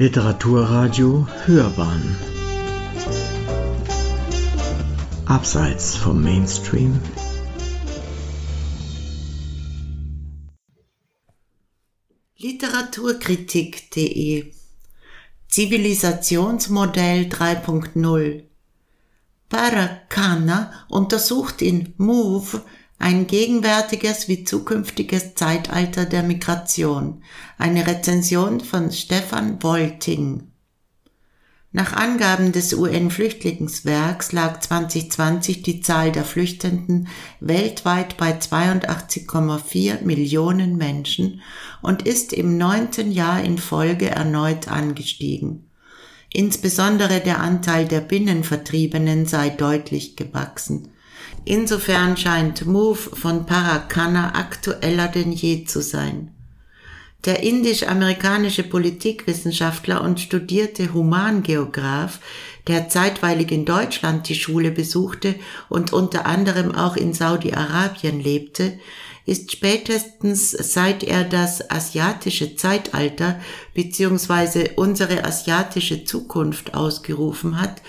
Literaturradio Hörbahn. Abseits vom Mainstream. Literaturkritik.de Zivilisationsmodell 3.0 Paracana untersucht in Move ein gegenwärtiges wie zukünftiges Zeitalter der Migration. Eine Rezension von Stefan Wolting. Nach Angaben des UN-Flüchtlingswerks lag 2020 die Zahl der Flüchtenden weltweit bei 82,4 Millionen Menschen und ist im neunten Jahr in Folge erneut angestiegen. Insbesondere der Anteil der Binnenvertriebenen sei deutlich gewachsen. Insofern scheint Move von Parakana aktueller denn je zu sein. Der indisch-amerikanische Politikwissenschaftler und studierte Humangeograph, der zeitweilig in Deutschland die Schule besuchte und unter anderem auch in Saudi-Arabien lebte, ist spätestens seit er das asiatische Zeitalter bzw. unsere asiatische Zukunft ausgerufen hat,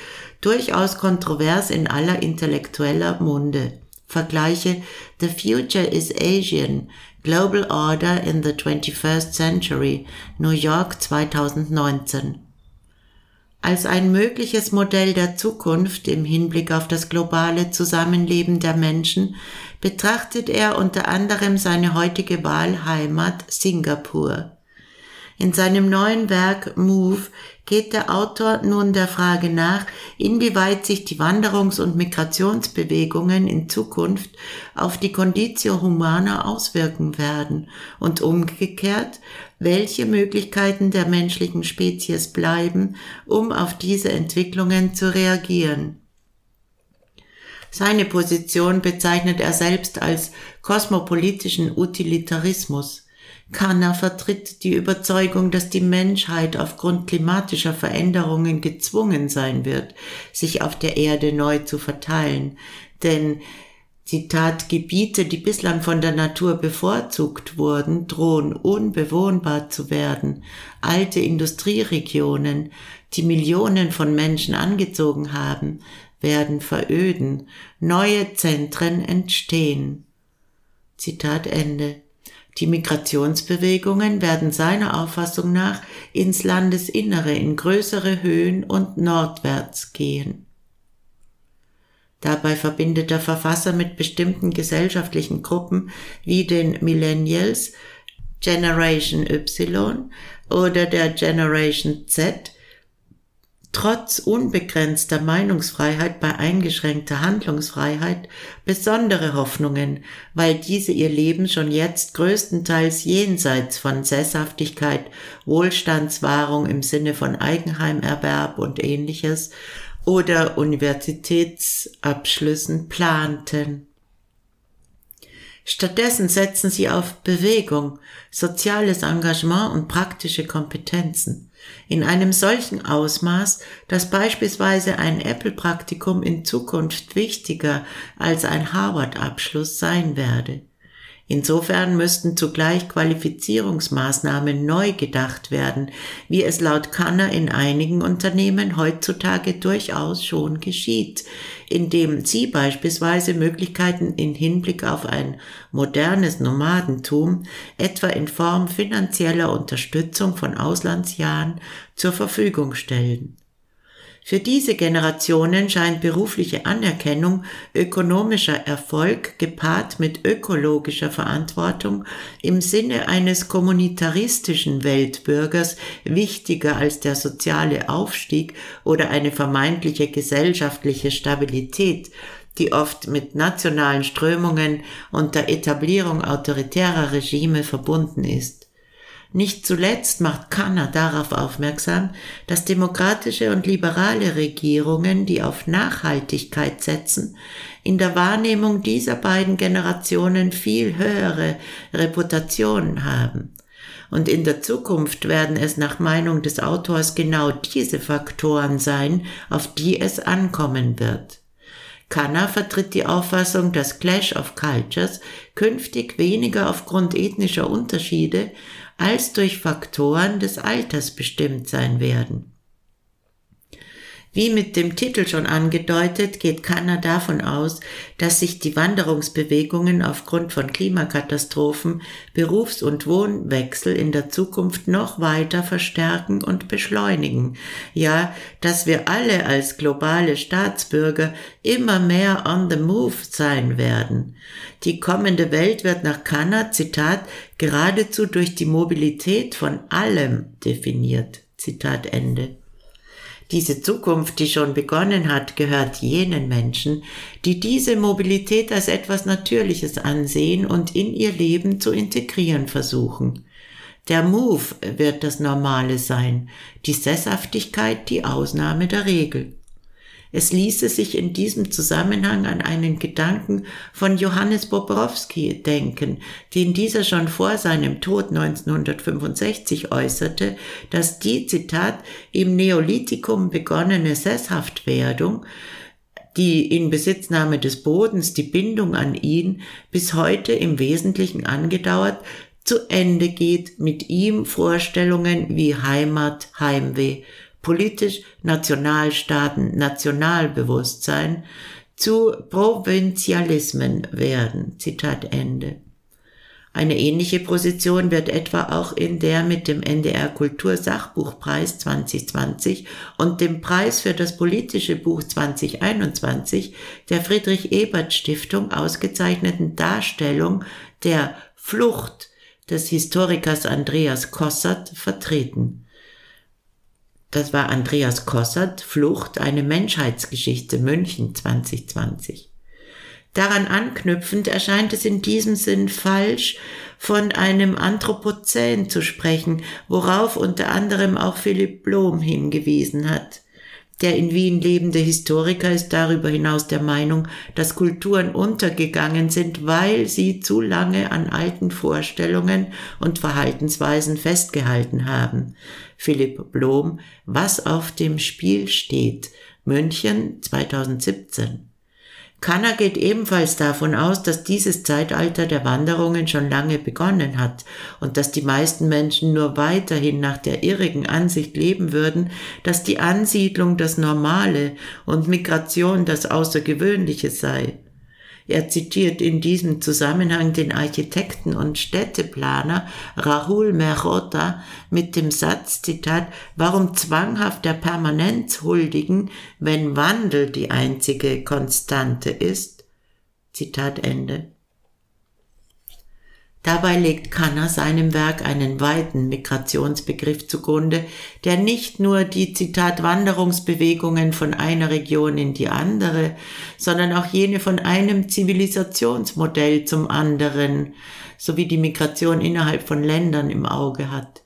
durchaus kontrovers in aller intellektueller Munde. Vergleiche The Future is Asian, Global Order in the 21st Century, New York 2019. Als ein mögliches Modell der Zukunft im Hinblick auf das globale Zusammenleben der Menschen betrachtet er unter anderem seine heutige Wahlheimat Singapur. In seinem neuen Werk Move geht der Autor nun der Frage nach, inwieweit sich die Wanderungs- und Migrationsbewegungen in Zukunft auf die Conditio Humana auswirken werden und umgekehrt, welche Möglichkeiten der menschlichen Spezies bleiben, um auf diese Entwicklungen zu reagieren. Seine Position bezeichnet er selbst als kosmopolitischen Utilitarismus. Kanner vertritt die Überzeugung, dass die Menschheit aufgrund klimatischer Veränderungen gezwungen sein wird, sich auf der Erde neu zu verteilen. Denn Zitat, Gebiete, die bislang von der Natur bevorzugt wurden, drohen unbewohnbar zu werden. Alte Industrieregionen, die Millionen von Menschen angezogen haben, werden veröden. Neue Zentren entstehen. Zitat Ende. Die Migrationsbewegungen werden seiner Auffassung nach ins Landesinnere in größere Höhen und nordwärts gehen. Dabei verbindet der Verfasser mit bestimmten gesellschaftlichen Gruppen wie den Millennials, Generation Y oder der Generation Z trotz unbegrenzter Meinungsfreiheit bei eingeschränkter Handlungsfreiheit besondere Hoffnungen, weil diese ihr Leben schon jetzt größtenteils jenseits von Sesshaftigkeit, Wohlstandswahrung im Sinne von Eigenheimerwerb und ähnliches oder Universitätsabschlüssen planten. Stattdessen setzen sie auf Bewegung, soziales Engagement und praktische Kompetenzen in einem solchen Ausmaß, dass beispielsweise ein Apple-Praktikum in Zukunft wichtiger als ein Harvard-Abschluss sein werde. Insofern müssten zugleich Qualifizierungsmaßnahmen neu gedacht werden, wie es laut Kanner in einigen Unternehmen heutzutage durchaus schon geschieht, indem sie beispielsweise Möglichkeiten in Hinblick auf ein modernes Nomadentum, etwa in Form finanzieller Unterstützung von Auslandsjahren, zur Verfügung stellen. Für diese Generationen scheint berufliche Anerkennung, ökonomischer Erfolg gepaart mit ökologischer Verantwortung im Sinne eines kommunitaristischen Weltbürgers wichtiger als der soziale Aufstieg oder eine vermeintliche gesellschaftliche Stabilität, die oft mit nationalen Strömungen und der Etablierung autoritärer Regime verbunden ist. Nicht zuletzt macht Kanner darauf aufmerksam, dass demokratische und liberale Regierungen, die auf Nachhaltigkeit setzen, in der Wahrnehmung dieser beiden Generationen viel höhere Reputationen haben. Und in der Zukunft werden es nach Meinung des Autors genau diese Faktoren sein, auf die es ankommen wird. Kanner vertritt die Auffassung, dass Clash of Cultures künftig weniger aufgrund ethnischer Unterschiede als durch Faktoren des Alters bestimmt sein werden. Wie mit dem Titel schon angedeutet, geht Kanner davon aus, dass sich die Wanderungsbewegungen aufgrund von Klimakatastrophen, Berufs- und Wohnwechsel in der Zukunft noch weiter verstärken und beschleunigen. Ja, dass wir alle als globale Staatsbürger immer mehr on the move sein werden. Die kommende Welt wird nach Kanner, Zitat, geradezu durch die Mobilität von allem definiert. Zitat Ende. Diese Zukunft, die schon begonnen hat, gehört jenen Menschen, die diese Mobilität als etwas Natürliches ansehen und in ihr Leben zu integrieren versuchen. Der Move wird das Normale sein, die Sesshaftigkeit die Ausnahme der Regel. Es ließe sich in diesem Zusammenhang an einen Gedanken von Johannes Bobrowski denken, den dieser schon vor seinem Tod 1965 äußerte, dass die, Zitat, im Neolithikum begonnene Sesshaftwerdung die Inbesitznahme des Bodens, die Bindung an ihn, bis heute im Wesentlichen angedauert, zu Ende geht mit ihm Vorstellungen wie Heimat, Heimweh, politisch Nationalstaaten, Nationalbewusstsein zu Provinzialismen werden. Zitat Ende. Eine ähnliche Position wird etwa auch in der mit dem NDR Kultursachbuchpreis 2020 und dem Preis für das politische Buch 2021 der Friedrich Ebert Stiftung ausgezeichneten Darstellung der Flucht des Historikers Andreas Kossert vertreten. Das war Andreas Kossert, Flucht, eine Menschheitsgeschichte, München 2020. Daran anknüpfend erscheint es in diesem Sinn falsch, von einem Anthropozän zu sprechen, worauf unter anderem auch Philipp Blom hingewiesen hat. Der in Wien lebende Historiker ist darüber hinaus der Meinung, dass Kulturen untergegangen sind, weil sie zu lange an alten Vorstellungen und Verhaltensweisen festgehalten haben. Philipp Blom, Was auf dem Spiel steht, München 2017. Kanner geht ebenfalls davon aus, dass dieses Zeitalter der Wanderungen schon lange begonnen hat und dass die meisten Menschen nur weiterhin nach der irrigen Ansicht leben würden, dass die Ansiedlung das Normale und Migration das Außergewöhnliche sei. Er zitiert in diesem Zusammenhang den Architekten und Städteplaner Rahul Mehrotra mit dem Satz, Zitat, warum zwanghaft der Permanenz huldigen, wenn Wandel die einzige Konstante ist? Zitat Ende. Dabei legt Kanner seinem Werk einen weiten Migrationsbegriff zugrunde, der nicht nur die Zitat Wanderungsbewegungen von einer Region in die andere, sondern auch jene von einem Zivilisationsmodell zum anderen sowie die Migration innerhalb von Ländern im Auge hat.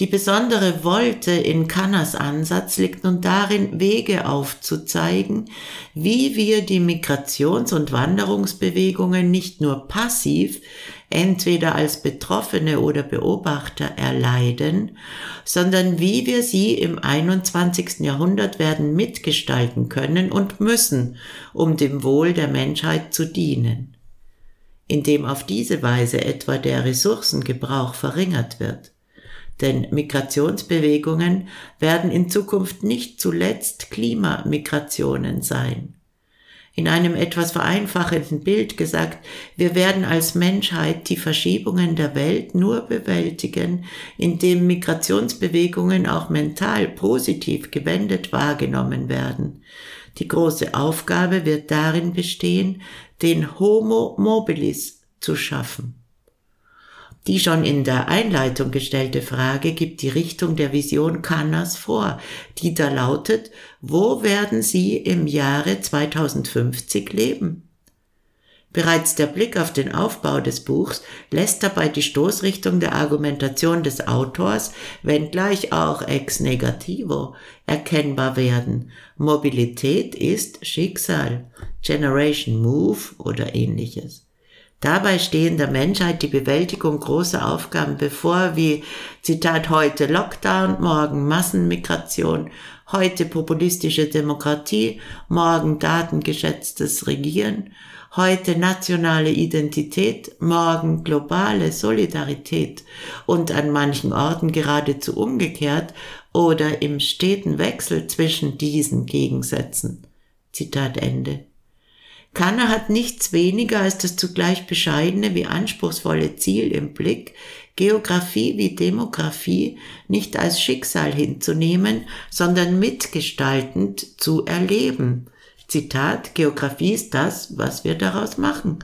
Die besondere Wolte in Kanners Ansatz liegt nun darin, Wege aufzuzeigen, wie wir die Migrations- und Wanderungsbewegungen nicht nur passiv, entweder als Betroffene oder Beobachter erleiden, sondern wie wir sie im 21. Jahrhundert werden mitgestalten können und müssen, um dem Wohl der Menschheit zu dienen. Indem auf diese Weise etwa der Ressourcengebrauch verringert wird denn Migrationsbewegungen werden in Zukunft nicht zuletzt Klimamigrationen sein. In einem etwas vereinfachenden Bild gesagt, wir werden als Menschheit die Verschiebungen der Welt nur bewältigen, indem Migrationsbewegungen auch mental positiv gewendet wahrgenommen werden. Die große Aufgabe wird darin bestehen, den Homo mobilis zu schaffen. Die schon in der Einleitung gestellte Frage gibt die Richtung der Vision Kanners vor, die da lautet, wo werden Sie im Jahre 2050 leben? Bereits der Blick auf den Aufbau des Buchs lässt dabei die Stoßrichtung der Argumentation des Autors, wenngleich auch ex negativo, erkennbar werden. Mobilität ist Schicksal, Generation Move oder ähnliches. Dabei stehen der Menschheit die Bewältigung großer Aufgaben bevor, wie Zitat heute Lockdown, morgen Massenmigration, heute populistische Demokratie, morgen datengeschätztes Regieren, heute nationale Identität, morgen globale Solidarität und an manchen Orten geradezu umgekehrt oder im steten Wechsel zwischen diesen Gegensätzen. Zitat Ende. Kanner hat nichts weniger als das zugleich bescheidene wie anspruchsvolle Ziel im Blick, Geographie wie Demografie nicht als Schicksal hinzunehmen, sondern mitgestaltend zu erleben. Zitat, Geographie ist das, was wir daraus machen.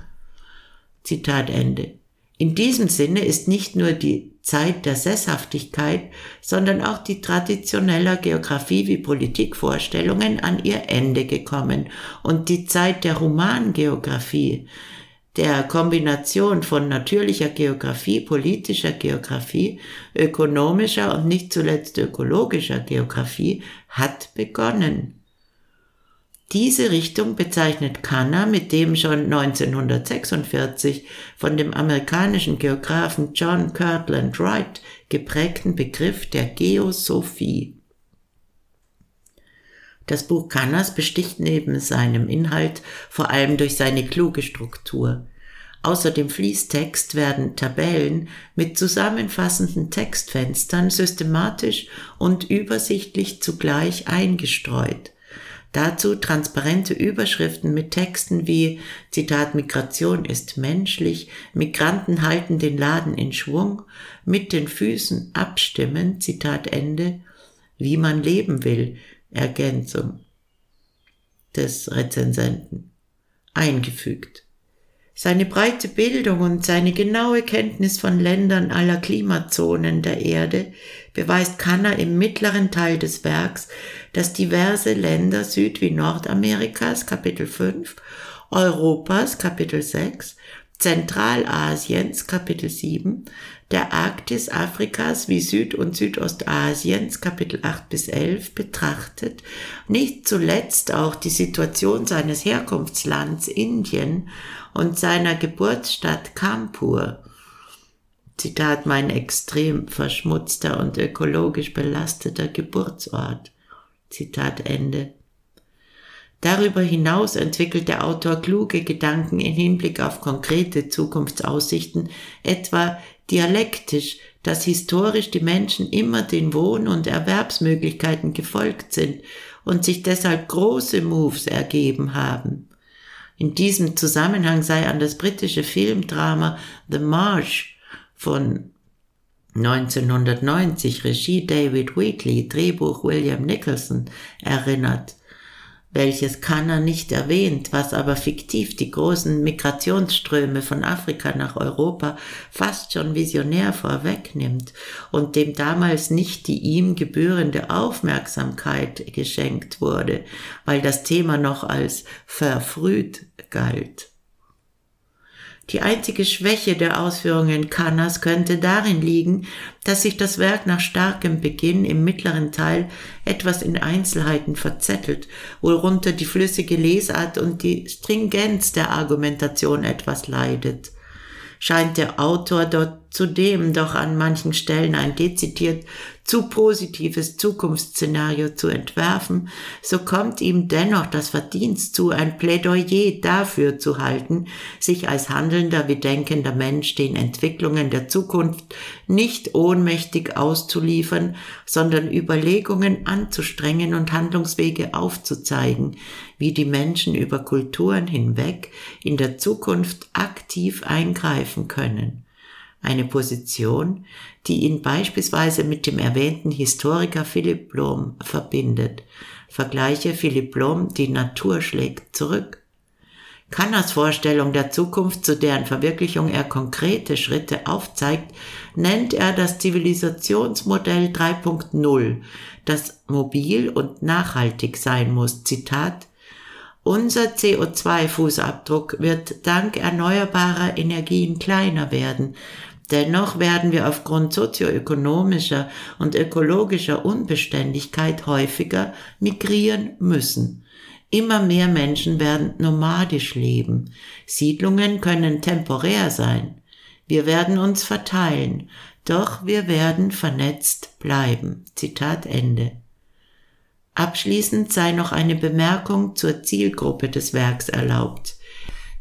Zitat Ende. In diesem Sinne ist nicht nur die Zeit der Sesshaftigkeit, sondern auch die traditioneller Geographie wie Politikvorstellungen an ihr Ende gekommen und die Zeit der Humangeographie, der Kombination von natürlicher Geographie, politischer Geographie, ökonomischer und nicht zuletzt ökologischer Geographie hat begonnen. Diese Richtung bezeichnet Kanner mit dem schon 1946 von dem amerikanischen Geographen John Kirtland Wright geprägten Begriff der Geosophie. Das Buch Kanners besticht neben seinem Inhalt vor allem durch seine kluge Struktur. Außer dem Fließtext werden Tabellen mit zusammenfassenden Textfenstern systematisch und übersichtlich zugleich eingestreut. Dazu transparente Überschriften mit Texten wie Zitat Migration ist menschlich, Migranten halten den Laden in Schwung, mit den Füßen abstimmen, Zitat Ende, wie man leben will, Ergänzung des Rezensenten eingefügt. Seine breite Bildung und seine genaue Kenntnis von Ländern aller Klimazonen der Erde beweist Kanner im mittleren Teil des Werks, dass diverse Länder Süd- wie Nordamerikas Kapitel 5, Europas Kapitel 6, Zentralasiens Kapitel 7, der Arktis Afrikas wie Süd- und Südostasiens Kapitel 8 bis 11 betrachtet, nicht zuletzt auch die Situation seines Herkunftslands Indien und seiner Geburtsstadt Kanpur. Zitat mein extrem verschmutzter und ökologisch belasteter Geburtsort. Zitat Ende. Darüber hinaus entwickelt der Autor kluge Gedanken in Hinblick auf konkrete Zukunftsaussichten, etwa dialektisch, dass historisch die Menschen immer den Wohn- und Erwerbsmöglichkeiten gefolgt sind und sich deshalb große Moves ergeben haben. In diesem Zusammenhang sei an das britische Filmdrama The Marsh von 1990 Regie David Wheatley, Drehbuch William Nicholson erinnert, welches Kanner nicht erwähnt, was aber fiktiv die großen Migrationsströme von Afrika nach Europa fast schon visionär vorwegnimmt und dem damals nicht die ihm gebührende Aufmerksamkeit geschenkt wurde, weil das Thema noch als verfrüht galt. Die einzige Schwäche der Ausführungen Kannas könnte darin liegen, dass sich das Werk nach starkem Beginn im mittleren Teil etwas in Einzelheiten verzettelt, worunter die flüssige Lesart und die Stringenz der Argumentation etwas leidet. Scheint der Autor dort zudem doch an manchen Stellen ein dezidiert zu positives Zukunftsszenario zu entwerfen, so kommt ihm dennoch das Verdienst zu, ein Plädoyer dafür zu halten, sich als handelnder wie denkender Mensch den Entwicklungen der Zukunft nicht ohnmächtig auszuliefern, sondern Überlegungen anzustrengen und Handlungswege aufzuzeigen, wie die Menschen über Kulturen hinweg in der Zukunft aktiv eingreifen können eine Position, die ihn beispielsweise mit dem erwähnten Historiker Philipp Blom verbindet. Vergleiche Philipp Blom, die Natur schlägt zurück. Kanners Vorstellung der Zukunft, zu deren Verwirklichung er konkrete Schritte aufzeigt, nennt er das Zivilisationsmodell 3.0, das mobil und nachhaltig sein muss. Zitat unser CO2-Fußabdruck wird dank erneuerbarer Energien kleiner werden, Dennoch werden wir aufgrund sozioökonomischer und ökologischer Unbeständigkeit häufiger migrieren müssen. Immer mehr Menschen werden nomadisch leben. Siedlungen können temporär sein. Wir werden uns verteilen, doch wir werden vernetzt bleiben. Zitat Ende. Abschließend sei noch eine Bemerkung zur Zielgruppe des Werks erlaubt.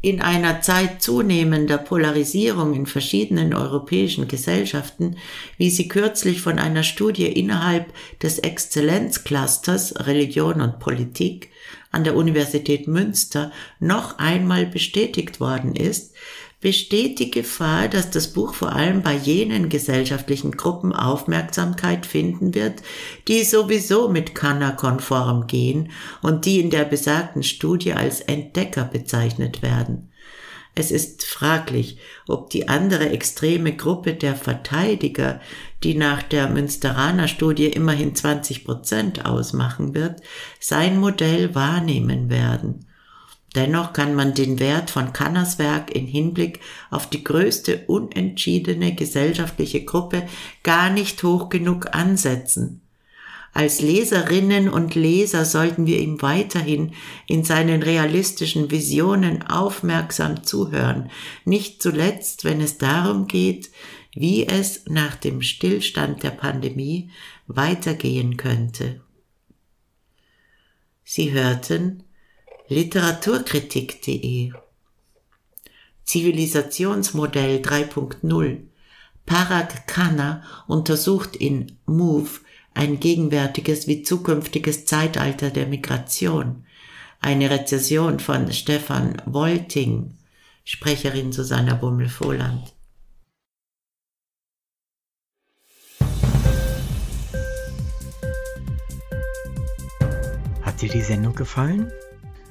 In einer Zeit zunehmender Polarisierung in verschiedenen europäischen Gesellschaften, wie sie kürzlich von einer Studie innerhalb des Exzellenzclusters Religion und Politik an der Universität Münster noch einmal bestätigt worden ist, besteht die Gefahr, dass das Buch vor allem bei jenen gesellschaftlichen Gruppen Aufmerksamkeit finden wird, die sowieso mit Kanner konform gehen und die in der besagten Studie als Entdecker bezeichnet werden. Es ist fraglich, ob die andere extreme Gruppe der Verteidiger, die nach der Münsteraner Studie immerhin 20 Prozent ausmachen wird, sein Modell wahrnehmen werden. Dennoch kann man den Wert von Kanners Werk in Hinblick auf die größte unentschiedene gesellschaftliche Gruppe gar nicht hoch genug ansetzen. Als Leserinnen und Leser sollten wir ihm weiterhin in seinen realistischen Visionen aufmerksam zuhören, nicht zuletzt, wenn es darum geht, wie es nach dem Stillstand der Pandemie weitergehen könnte. Sie hörten literaturkritik.de Zivilisationsmodell 3.0 Parag Khanna untersucht in Move ein gegenwärtiges wie zukünftiges Zeitalter der Migration. Eine Rezession von Stefan Wolting, Sprecherin Susanna Bummel-Voland. Hat dir die Sendung gefallen?